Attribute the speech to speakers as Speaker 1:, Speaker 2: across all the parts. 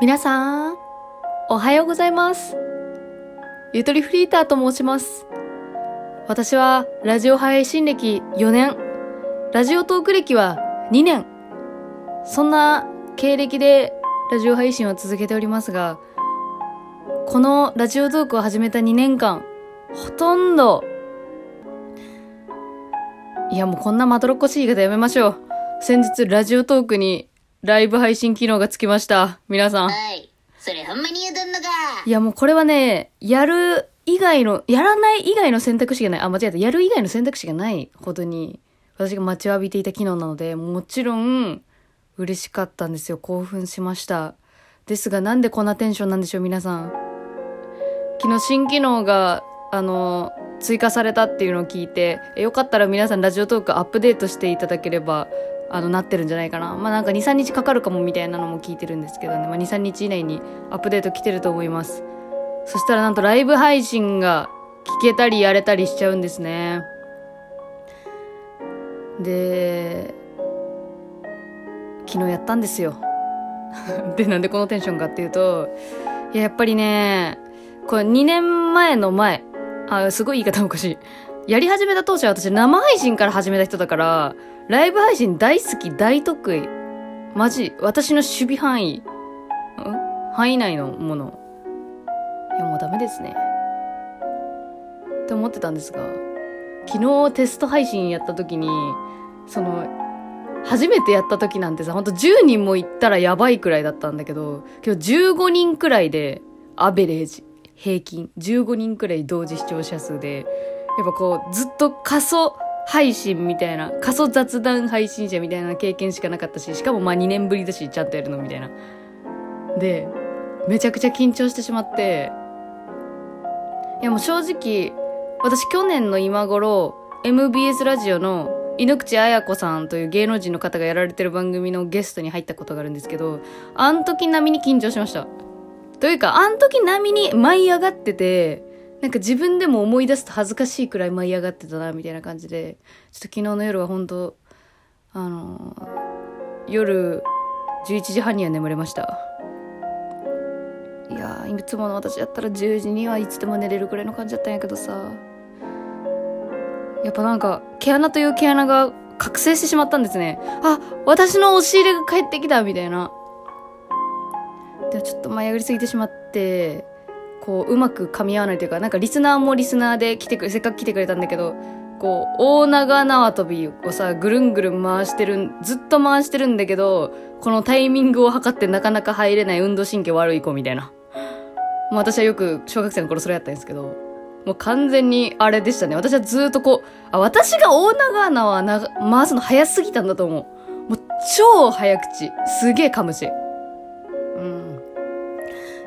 Speaker 1: 皆さん、おはようございます。ゆとりフリーターと申します。私はラジオ配信歴4年、ラジオトーク歴は2年。そんな経歴でラジオ配信を続けておりますが、このラジオトークを始めた2年間、ほとんど、いやもうこんなまどろっこしい言い方やめましょう。先日ラジオトークにライブ配信機能がつきました。皆さん。
Speaker 2: はい。それほんまに言うとんのか
Speaker 1: いやもうこれはね、やる以外の、やらない以外の選択肢がない。あ、間違えた。やる以外の選択肢がないほどに、私が待ちわびていた機能なので、もちろん、嬉しかったんですよ。興奮しました。ですが、なんでこんなテンションなんでしょう、皆さん。昨日新機能が、あの、追加されたっていうのを聞いて、えよかったら皆さんラジオトークアップデートしていただければ、あの、なってるんじゃないかな。まあなんか2、3日かかるかもみたいなのも聞いてるんですけどね。まあ2、3日以内にアップデート来てると思います。そしたらなんとライブ配信が聞けたりやれたりしちゃうんですね。で、昨日やったんですよ。で、なんでこのテンションかっていうと、いや、やっぱりね、これ2年前の前、あ、すごい言い方おかしい。やり始めた当初は私生配信から始めた人だから、ライブ配信大好き、大得意。マジ、私の守備範囲、ん？範囲内のもの。いや、もうダメですね。って思ってたんですが、昨日テスト配信やった時に、その、初めてやった時なんてさ、ほんと10人も行ったらやばいくらいだったんだけど、今日15人くらいで、アベレージ、平均、15人くらい同時視聴者数で、やっぱこう、ずっと過疎配信みたいな、過疎雑談配信者みたいな経験しかなかったし、しかもまあ2年ぶりだし、ちゃんとやるのみたいな。で、めちゃくちゃ緊張してしまって、いやもう正直、私去年の今頃、MBS ラジオの井口彩子さんという芸能人の方がやられてる番組のゲストに入ったことがあるんですけど、あん時並みに緊張しました。というか、あん時並みに舞い上がってて、なんか自分でも思い出すと恥ずかしいくらい舞い上がってたな、みたいな感じで、ちょっと昨日の夜は本当あのー夜11時半には眠れました。いやー、いつもの私やったら10時にはいつでも寝れるくらいの感じだったんやけどさ。やっぱなんか、毛穴という毛穴が覚醒してしまったんですね。あ、私の押し入れが帰ってきたみたいな。でもちょっと舞い上がりすぎてしまって、こう、うまく噛み合わないというか、なんかリスナーもリスナーで来てくれ、せっかく来てくれたんだけど、こう、大長縄跳びをさ、ぐるんぐるん回してる、ずっと回してるんだけど、このタイミングを測ってなかなか入れない運動神経悪い子みたいな。まあ私はよく小学生の頃それやったんですけど、もう完全にあれでしたね。私はずっとこう、あ、私が大長縄な回すの早すぎたんだと思う。もう超早口。すげえ噛むし。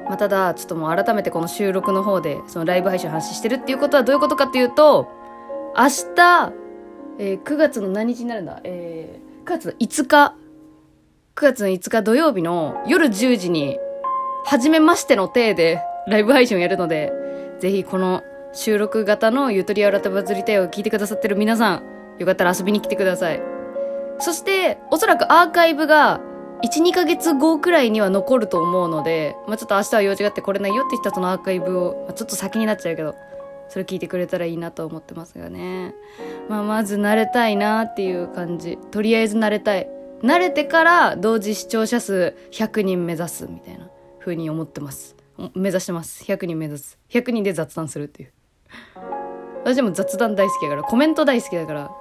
Speaker 1: まあ、ただ、ちょっともう改めてこの収録の方で、そのライブ配信を発信してるっていうことはどういうことかっていうと、明日、えー9月の何日になるんだ？えー、9月の5日、9月の5日土曜日の夜10時に、初めましての体でライブ配信をやるので、ぜひこの収録型のゆとり新たバズりたいを聞いてくださってる皆さん、よかったら遊びに来てください。そして、おそらくアーカイブが、1、2ヶ月後くらいには残ると思うので、まあちょっと明日は用事があって来れないよって人はそのアーカイブを、まあちょっと先になっちゃうけど、それ聞いてくれたらいいなと思ってますがね。まあまず慣れたいなっていう感じ。とりあえず慣れたい。慣れてから同時視聴者数100人目指すみたいな風に思ってます。目指してます。100人目指す。100人で雑談するっていう。私も雑談大好きだから、コメント大好きだから、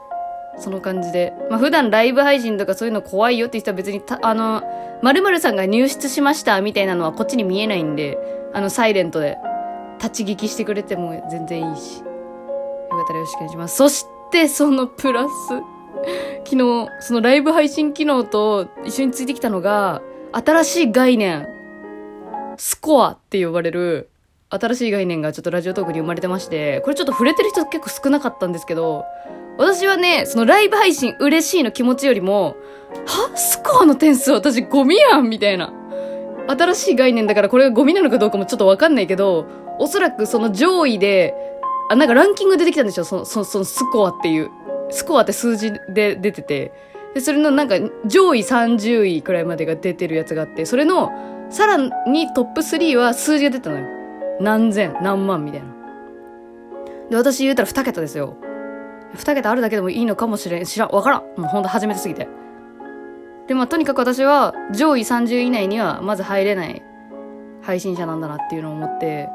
Speaker 1: その感じで。まあ普段ライブ配信とかそういうの怖いよって人は別に、あの、〇〇さんが入室しましたみたいなのはこっちに見えないんで、あの、サイレントで立ち聞きしてくれても全然いいし。よかったらよろしくお願いします。そして、そのプラス、昨日、そのライブ配信機能と一緒についてきたのが、新しい概念、スコアって呼ばれる、新しい概念がちょっとラジオトークに生まれてまして、これちょっと触れてる人結構少なかったんですけど、私はね、そのライブ配信嬉しいの気持ちよりも、は？スコアの点数私ゴミやんみたいな。新しい概念だからこれがゴミなのかどうかもちょっとわかんないけど、おそらくその上位で、あ、なんかランキング出てきたんでしょ？その、その、そのスコアっていう。スコアって数字で出てて、で、それのなんか上位30位くらいまでが出てるやつがあって、それのさらにトップ3は数字が出たのよ。何千、何万みたいな。で、私言うたら2桁ですよ。2桁あるだけでもいいのかもしれん。知らん。わからん。もうほんと初めてすぎて。で、まあとにかく私は上位30位以内にはまず入れない配信者なんだなっていうのを思って、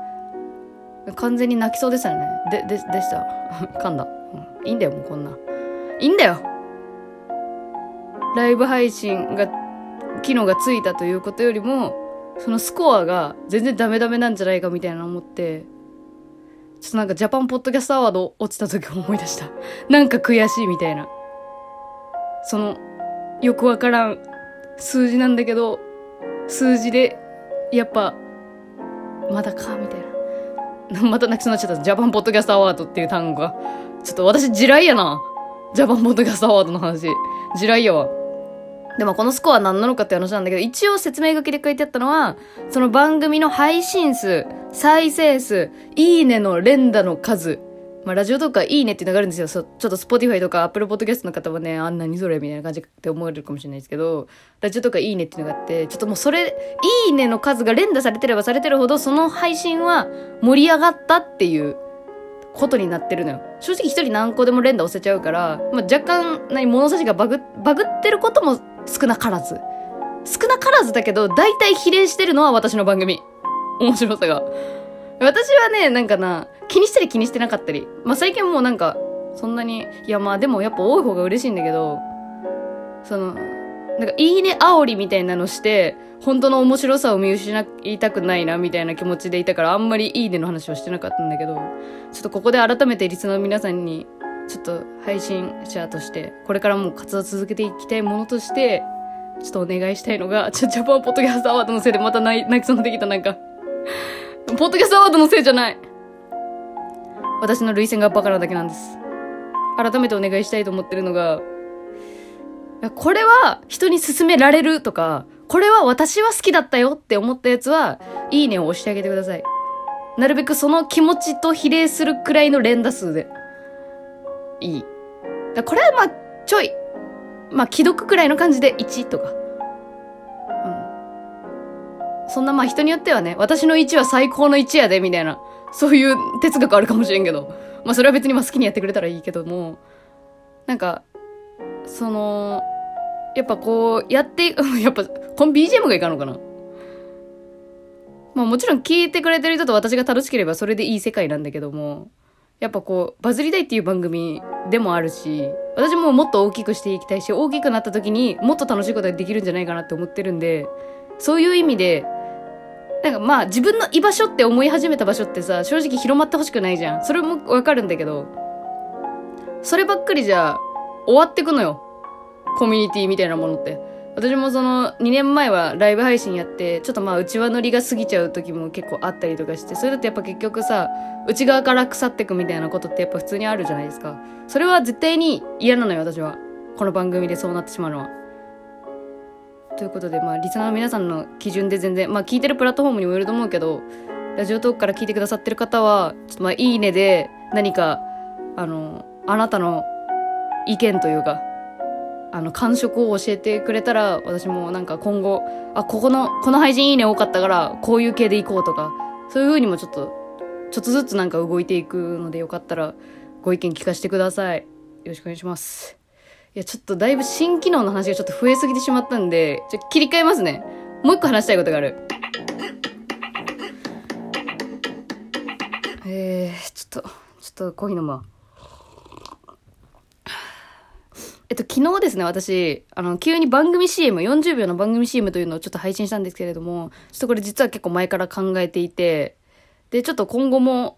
Speaker 1: 完全に泣きそうでしたよね。で、で、でした。噛んだ、うん。いいんだよ、もうこんな。いいんだよライブ配信が、機能がついたということよりも、そのスコアが全然ダメダメなんじゃないかみたいな思って、ちょっとなんかジャパンポッドキャストアワード落ちた時思い出した。なんか悔しいみたいな。その、よくわからん数字なんだけど、数字で、やっぱ、まだか、みたいな。また泣きそうになっちゃった。ジャパンポッドキャストアワードっていう単語が。ちょっと私地雷やな。ジャパンポッドキャストアワードの話。地雷やわ。でもこのスコア何なのかって話なんだけど、一応説明書きで書いてあったのは、その番組の配信数、再生数、いいねの連打の数。まあ、ラジオとかいいねっていうのがあるんですよ。ちょっと Spotify とか Apple Podcast の方はね、あんなにそれみたいな感じって思われるかもしれないですけど、ラジオとかいいねっていうのがあって、ちょっともうそれ、いいねの数が連打されてればされてるほど、その配信は盛り上がったっていうことになってるのよ。正直一人何個でも連打押せちゃうから、まあ、若干、何、物差しがバグ、バグってることも少なからず。少なからずだけど、大体比例してるのは私の番組。面白さが。私はね、なんかな、気にしたり気にしてなかったり。まあ、最近もうなんか、そんなに、いやまあでもやっぱ多い方が嬉しいんだけど、その、なんかいいね煽りみたいなのして、本当の面白さを見失いたくないなみたいな気持ちでいたからあんまりいいねの話はしてなかったんだけど、ちょっとここで改めてリスナーの皆さんに、ちょっと配信者として、これからも活動続けていきたいものとして、ちょっとお願いしたいのが、ちょ、ジャパンポッドキャストアワードのせいでまた泣き そうになってきたなんか。ポッドキャストアワードのせいじゃない私の涙腺がバカなだけなんです。改めてお願いしたいと思ってるのが、これは人に勧められるとか、これは私は好きだったよって思ったやつは、いいねを押してあげてください。なるべくその気持ちと比例するくらいの連打数で。いい。だこれはまあ、ちょい。まあ、既読くらいの感じで1とか。うん。そんなまあ人によってはね、私の1は最高の1やで、みたいな。そういう哲学あるかもしれんけど。まあそれは別にまあ好きにやってくれたらいいけども。なんか、その、やっぱこう、やって、やっぱ、この BGM がいかんのかなまあもちろん聞いてくれてる人と私が楽しければそれでいい世界なんだけども、やっぱこう、バズりたいっていう番組でもあるし、私ももっと大きくしていきたいし、大きくなった時にもっと楽しいことができるんじゃないかなって思ってるんで、そういう意味で、なんかまあ自分の居場所って思い始めた場所ってさ、正直広まってほしくないじゃん。それもわかるんだけど、そればっかりじゃ終わってくのよ。コミュニティみたいなものって。私もその2年前はライブ配信やって、ちょっとまあ内輪乗りが過ぎちゃう時も結構あったりとかして、それだとやっぱ結局さ、内側から腐ってくみたいなことってやっぱ普通にあるじゃないですか。それは絶対に嫌なのよ、私は。この番組でそうなってしまうのは。ということで、まあ、リスナーの皆さんの基準で全然、まあ、聞いてるプラットフォームにもよると思うけど、ラジオトークから聞いてくださってる方は、ちょっとまあ、いいねで何か、あの、あなたの意見というか、あの、感触を教えてくれたら、私もなんか今後、あ、ここの、この配信いいね多かったから、こういう系でいこうとか、そういう風にもちょっと、ちょっとずつなんか動いていくのでよかったら、ご意見聞かせてください。よろしくお願いします。いや、ちょっとだいぶ新機能の話がちょっと増えすぎてしまったんで、ちょ切り替えますね。もう一個話したいことがある。えー、ちょっと、ちょっとコーヒー飲むわ。えっと、昨日ですね、私、あの、急に番組 CM、40秒の番組 CM というのをちょっと配信したんですけれども、ちょっとこれ実は結構前から考えていて、で、ちょっと今後も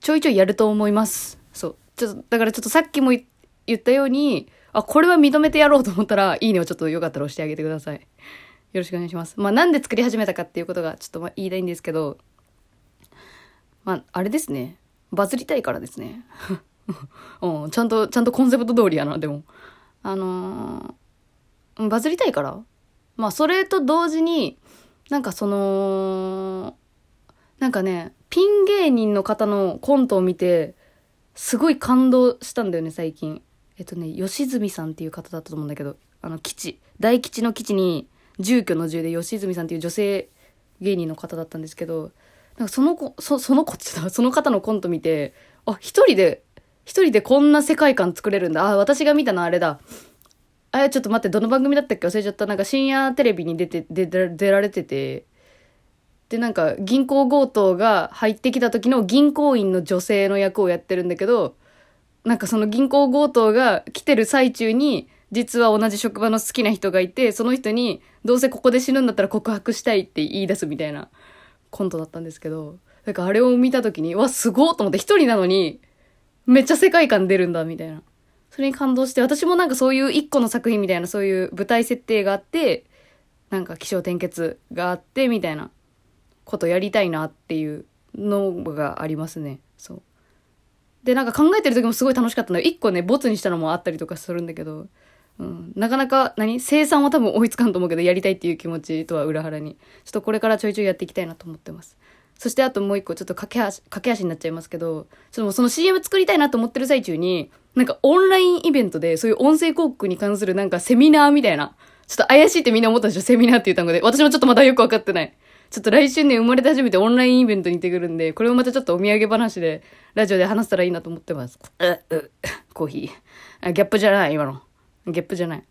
Speaker 1: ちょいちょいやると思います。そう。ちょっと、だからちょっとさっきも言ったように、あ、これは認めてやろうと思ったら、いいねをちょっとよかったら押してあげてください。よろしくお願いします。まあ、なんで作り始めたかっていうことがちょっとま言いたいんですけど、まあ、あれですね。バズりたいからですね。うん、ちゃんと、ちゃんとコンセプト通りやな、でも。あのーバズりたいから。まあ、それと同時に、なんかその、なんかね、ピン芸人の方のコントを見て、すごい感動したんだよね、最近。えっとね、吉住さんっていう方だったと思うんだけど、あの、基地、大吉の基地に、住居の住で吉住さんっていう女性芸人の方だったんですけど、なんかその子、そその子って言ったその方のコント見て、あ、一人で、一人でこんな世界観作れるんだ。あ、私が見たのあれだ。あ、ちょっと待って、どの番組だったっけ？忘れちゃった。なんか深夜テレビに出て、出出られてて、で、なんか銀行強盗が入ってきた時の銀行員の女性の役をやってるんだけど、なんかその銀行強盗が来てる最中に、実は同じ職場の好きな人がいて、その人に、どうせここで死ぬんだったら告白したいって言い出すみたいなコントだったんですけど、なんかあれを見た時に、わ、すごっと思って一人なのに、めっちゃ世界観出るんだ、みたいな。それに感動して、私もなんかそういう一個の作品みたいな、そういう舞台設定があって、なんか気象転結があって、みたいなことやりたいなっていうのがありますね。そう。で、なんか考えてる時もすごい楽しかったの一個ね、ボツにしたのもあったりとかするんだけど、うん、なかなか何？生産は多分追いつかんと思うけどやりたいっていう気持ちとは裏腹にちょっとこれからちょいちょいやっていきたいなと思ってますそしてあともう一個ちょっと駆け足駆け足になっちゃいますけどちょっともうその CM 作りたいなと思ってる最中になんかオンラインイベントでそういう音声広告に関するなんかセミナーみたいなちょっと怪しいってみんな思ったでしょ？セミナーっていう単語で私もちょっとまだよくわかってないちょっと来週ね、生まれて初めてオンラインイベントに行ってくるんで、これをまたちょっとお土産話で、ラジオで話したらいいなと思ってます。う、う、コーヒー。あ、ギャップじゃない、今の。ギャップじゃない。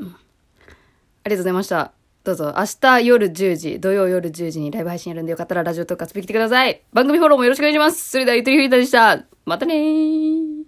Speaker 1: うん。ありがとうございました。どうぞ、明日夜10時、土曜夜10時にライブ配信やるんでよかったらラジオとかつびきてください。番組フォローもよろしくお願いします。それでは、ゆとりふりたでした。またねー。